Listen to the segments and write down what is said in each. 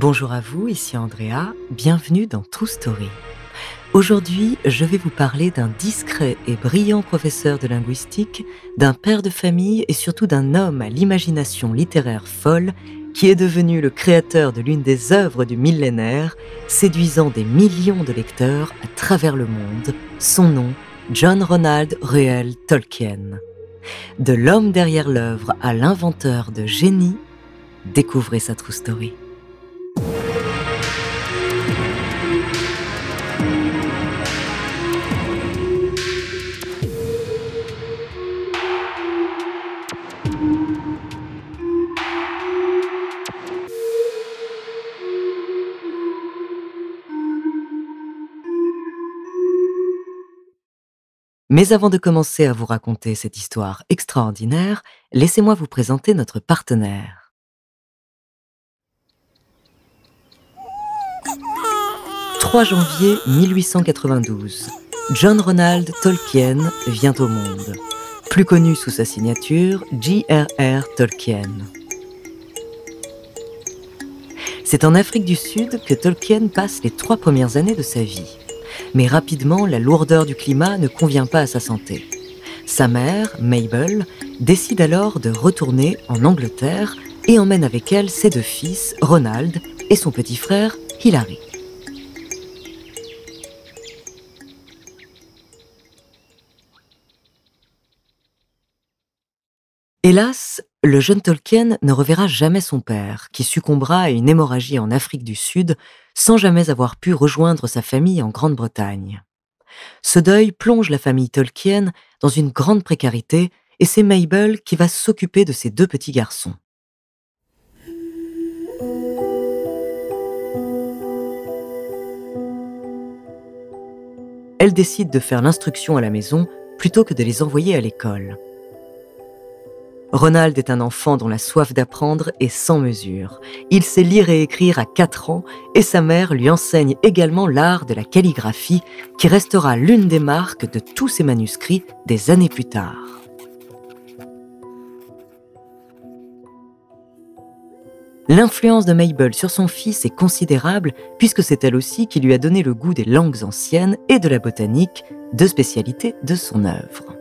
Bonjour à vous, ici Andrea, bienvenue dans True Story. Aujourd'hui, je vais vous parler d'un discret et brillant professeur de linguistique, d'un père de famille et surtout d'un homme à l'imagination littéraire folle qui est devenu le créateur de l'une des œuvres du millénaire, séduisant des millions de lecteurs à travers le monde. Son nom, John Ronald Reuel Tolkien. De l'homme derrière l'œuvre à l'inventeur de génie, découvrez sa true story. Mais avant de commencer à vous raconter cette histoire extraordinaire, laissez-moi vous présenter notre partenaire. « 3 janvier 1892. John Ronald Tolkien vient au monde, plus connu sous sa signature J.R.R. Tolkien. C'est en Afrique du Sud que Tolkien passe les trois premières années de sa vie mais rapidement la lourdeur du climat ne convient pas à sa santé. Sa mère, Mabel, décide alors de retourner en Angleterre et emmène avec elle ses deux fils, Ronald et son petit frère, Hilary. Hélas, le jeune Tolkien ne reverra jamais son père, qui succombera à une hémorragie en Afrique du Sud sans jamais avoir pu rejoindre sa famille en Grande-Bretagne. Ce deuil plonge la famille Tolkien dans une grande précarité et c'est Mabel qui va s'occuper de ses deux petits garçons. Elle décide de faire l'instruction à la maison plutôt que de les envoyer à l'école. Ronald est un enfant dont la soif d'apprendre est sans mesure. Il sait lire et écrire à 4 ans et sa mère lui enseigne également l'art de la calligraphie qui restera l'une des marques de tous ses manuscrits des années plus tard. L'influence de Mabel sur son fils est considérable puisque c'est elle aussi qui lui a donné le goût des langues anciennes et de la botanique, deux spécialités de son œuvre.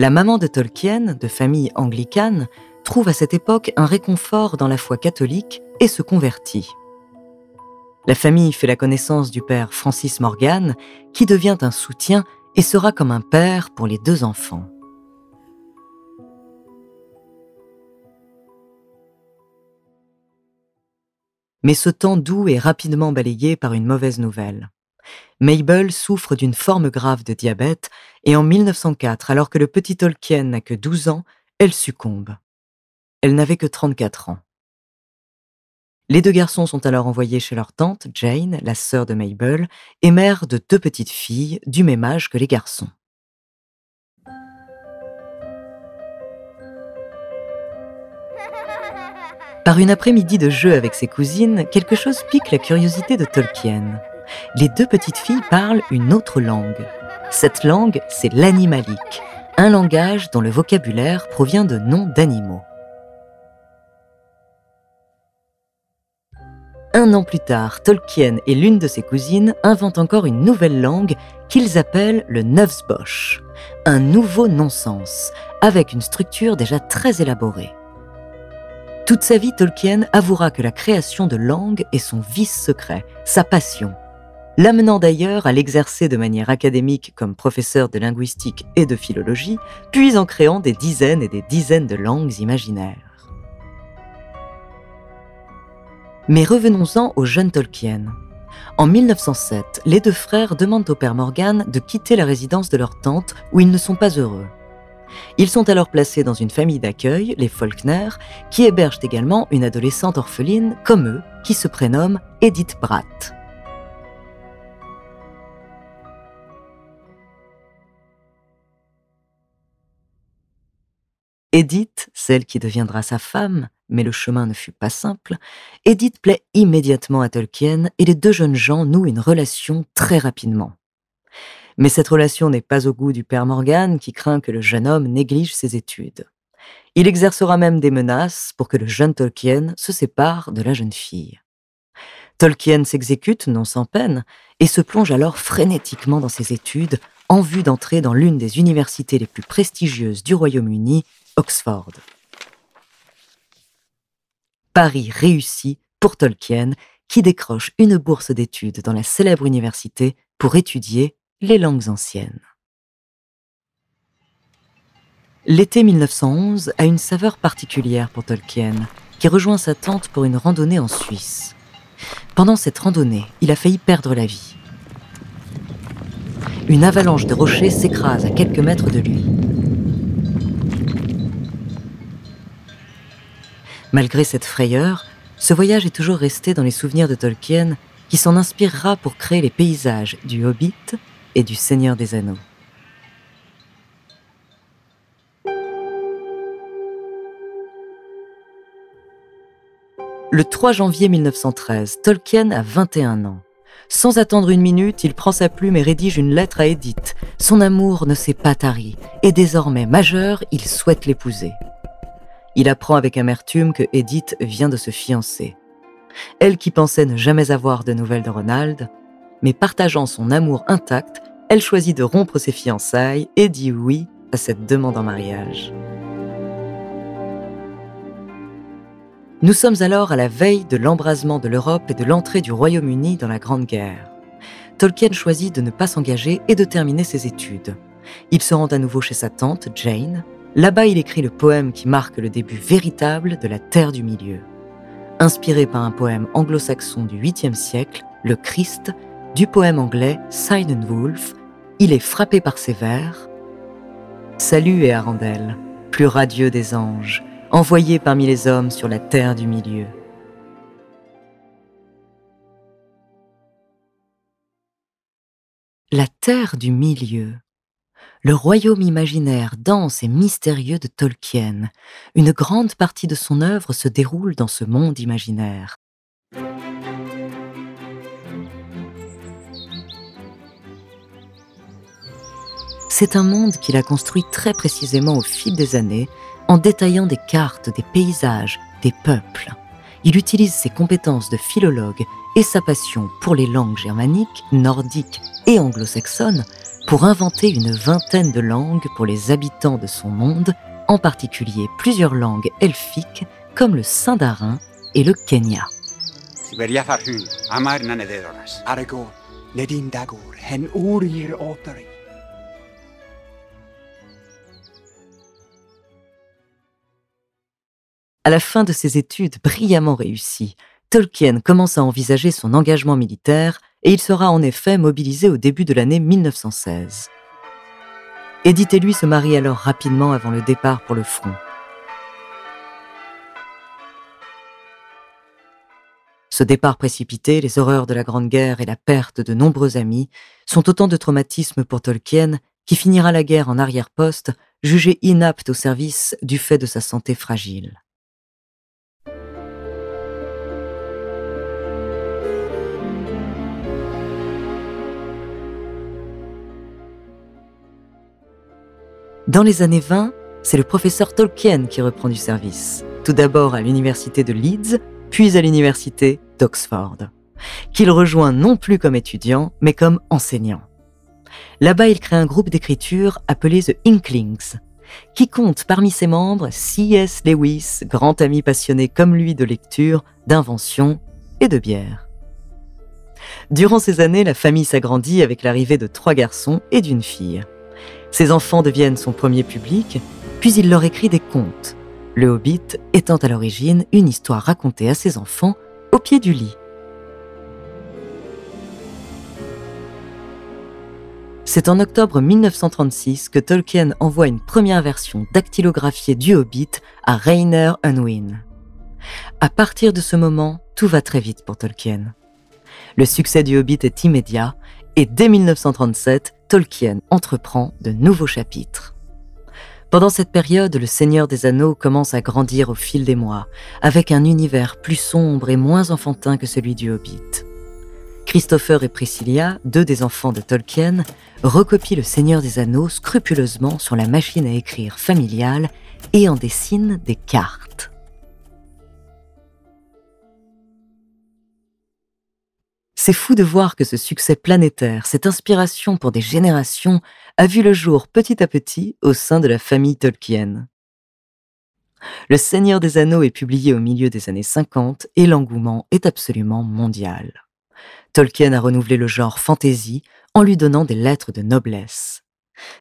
La maman de Tolkien, de famille anglicane, trouve à cette époque un réconfort dans la foi catholique et se convertit. La famille fait la connaissance du père Francis Morgan, qui devient un soutien et sera comme un père pour les deux enfants. Mais ce temps doux est rapidement balayé par une mauvaise nouvelle. Mabel souffre d'une forme grave de diabète et en 1904, alors que le petit Tolkien n'a que 12 ans, elle succombe. Elle n'avait que 34 ans. Les deux garçons sont alors envoyés chez leur tante, Jane, la sœur de Mabel, et mère de deux petites filles du même âge que les garçons. Par une après-midi de jeu avec ses cousines, quelque chose pique la curiosité de Tolkien les deux petites filles parlent une autre langue. Cette langue, c'est l'animalique, un langage dont le vocabulaire provient de noms d'animaux. Un an plus tard, Tolkien et l'une de ses cousines inventent encore une nouvelle langue qu'ils appellent le Neufsbosch, un nouveau non-sens, avec une structure déjà très élaborée. Toute sa vie, Tolkien avouera que la création de langues est son vice secret, sa passion, l'amenant d'ailleurs à l'exercer de manière académique comme professeur de linguistique et de philologie, puis en créant des dizaines et des dizaines de langues imaginaires. Mais revenons-en au jeune Tolkien. En 1907, les deux frères demandent au père Morgan de quitter la résidence de leur tante où ils ne sont pas heureux. Ils sont alors placés dans une famille d'accueil, les Faulkner, qui hébergent également une adolescente orpheline comme eux, qui se prénomme Edith Bratt. Edith, celle qui deviendra sa femme, mais le chemin ne fut pas simple, Edith plaît immédiatement à Tolkien et les deux jeunes gens nouent une relation très rapidement. Mais cette relation n'est pas au goût du père Morgan qui craint que le jeune homme néglige ses études. Il exercera même des menaces pour que le jeune Tolkien se sépare de la jeune fille. Tolkien s'exécute non sans peine et se plonge alors frénétiquement dans ses études en vue d'entrer dans l'une des universités les plus prestigieuses du Royaume-Uni, Oxford. Paris réussit pour Tolkien, qui décroche une bourse d'études dans la célèbre université pour étudier les langues anciennes. L'été 1911 a une saveur particulière pour Tolkien, qui rejoint sa tante pour une randonnée en Suisse. Pendant cette randonnée, il a failli perdre la vie. Une avalanche de rochers s'écrase à quelques mètres de lui. Malgré cette frayeur, ce voyage est toujours resté dans les souvenirs de Tolkien, qui s'en inspirera pour créer les paysages du Hobbit et du Seigneur des Anneaux. Le 3 janvier 1913, Tolkien a 21 ans. Sans attendre une minute, il prend sa plume et rédige une lettre à Edith. Son amour ne s'est pas tari, et désormais majeur, il souhaite l'épouser. Il apprend avec amertume que Edith vient de se fiancer. Elle qui pensait ne jamais avoir de nouvelles de Ronald, mais partageant son amour intact, elle choisit de rompre ses fiançailles et dit oui à cette demande en mariage. Nous sommes alors à la veille de l'embrasement de l'Europe et de l'entrée du Royaume-Uni dans la Grande Guerre. Tolkien choisit de ne pas s'engager et de terminer ses études. Il se rend à nouveau chez sa tante, Jane, Là-bas, il écrit le poème qui marque le début véritable de la Terre du Milieu. Inspiré par un poème anglo-saxon du 8e siècle, le Christ, du poème anglais Wolf, il est frappé par ces vers. Salut et Arandel, plus radieux des anges, envoyé parmi les hommes sur la terre du milieu. La terre du milieu le royaume imaginaire dense et mystérieux de Tolkien. Une grande partie de son œuvre se déroule dans ce monde imaginaire. C'est un monde qu'il a construit très précisément au fil des années, en détaillant des cartes, des paysages, des peuples. Il utilise ses compétences de philologue et sa passion pour les langues germaniques, nordiques et anglo-saxonnes pour inventer une vingtaine de langues pour les habitants de son monde, en particulier plusieurs langues elfiques comme le sindarin et le kenya. À la fin de ses études brillamment réussies, Tolkien commence à envisager son engagement militaire et il sera en effet mobilisé au début de l'année 1916. Edith et lui se marient alors rapidement avant le départ pour le front. Ce départ précipité, les horreurs de la Grande Guerre et la perte de nombreux amis sont autant de traumatismes pour Tolkien qui finira la guerre en arrière-poste, jugé inapte au service du fait de sa santé fragile. Dans les années 20, c'est le professeur Tolkien qui reprend du service, tout d'abord à l'université de Leeds, puis à l'université d'Oxford, qu'il rejoint non plus comme étudiant, mais comme enseignant. Là-bas, il crée un groupe d'écriture appelé The Inklings, qui compte parmi ses membres C.S. Lewis, grand ami passionné comme lui de lecture, d'invention et de bière. Durant ces années, la famille s'agrandit avec l'arrivée de trois garçons et d'une fille. Ses enfants deviennent son premier public, puis il leur écrit des contes, le Hobbit étant à l'origine une histoire racontée à ses enfants au pied du lit. C'est en octobre 1936 que Tolkien envoie une première version dactylographiée du Hobbit à Rainer Unwin. À partir de ce moment, tout va très vite pour Tolkien. Le succès du Hobbit est immédiat et dès 1937, Tolkien entreprend de nouveaux chapitres. Pendant cette période, le Seigneur des Anneaux commence à grandir au fil des mois, avec un univers plus sombre et moins enfantin que celui du Hobbit. Christopher et Priscilla, deux des enfants de Tolkien, recopient le Seigneur des Anneaux scrupuleusement sur la machine à écrire familiale et en dessinent des cartes. C'est fou de voir que ce succès planétaire, cette inspiration pour des générations, a vu le jour petit à petit au sein de la famille Tolkien. Le Seigneur des Anneaux est publié au milieu des années 50 et l'engouement est absolument mondial. Tolkien a renouvelé le genre fantasy en lui donnant des lettres de noblesse.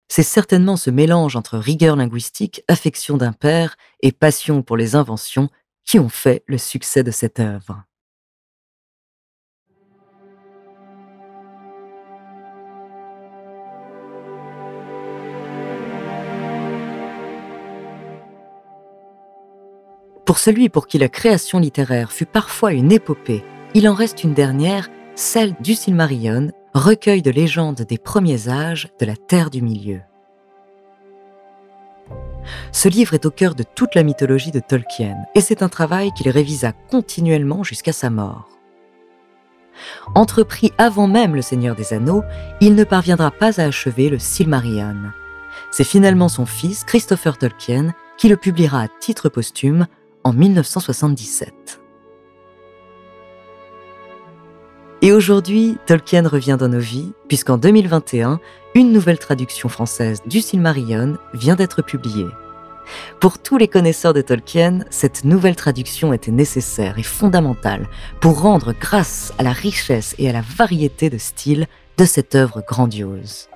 C'est certainement ce mélange entre rigueur linguistique, affection d'un père et passion pour les inventions qui ont fait le succès de cette œuvre. Pour celui pour qui la création littéraire fut parfois une épopée, il en reste une dernière celle du Silmarillion, recueil de légendes des premiers âges de la Terre du Milieu. Ce livre est au cœur de toute la mythologie de Tolkien, et c'est un travail qu'il révisa continuellement jusqu'à sa mort. Entrepris avant même Le Seigneur des Anneaux, il ne parviendra pas à achever le Silmarillion. C'est finalement son fils, Christopher Tolkien, qui le publiera à titre posthume en 1977. Et aujourd'hui, Tolkien revient dans nos vies, puisqu'en 2021, une nouvelle traduction française du Silmarillion vient d'être publiée. Pour tous les connaisseurs de Tolkien, cette nouvelle traduction était nécessaire et fondamentale pour rendre grâce à la richesse et à la variété de styles de cette œuvre grandiose.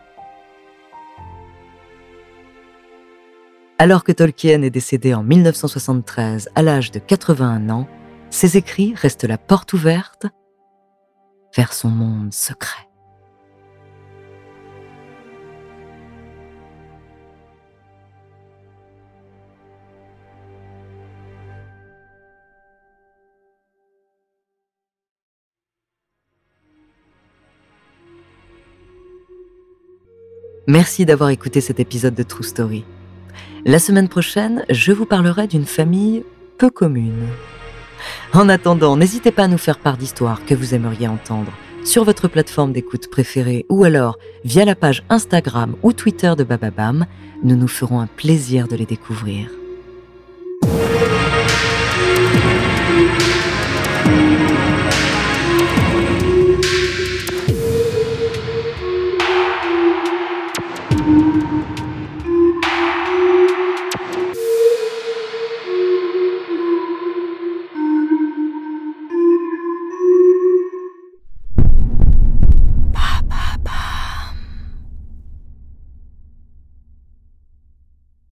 Alors que Tolkien est décédé en 1973 à l'âge de 81 ans, ses écrits restent la porte ouverte vers son monde secret. Merci d'avoir écouté cet épisode de True Story. La semaine prochaine, je vous parlerai d'une famille peu commune. En attendant, n'hésitez pas à nous faire part d'histoires que vous aimeriez entendre sur votre plateforme d'écoute préférée ou alors via la page Instagram ou Twitter de Bababam. Nous nous ferons un plaisir de les découvrir.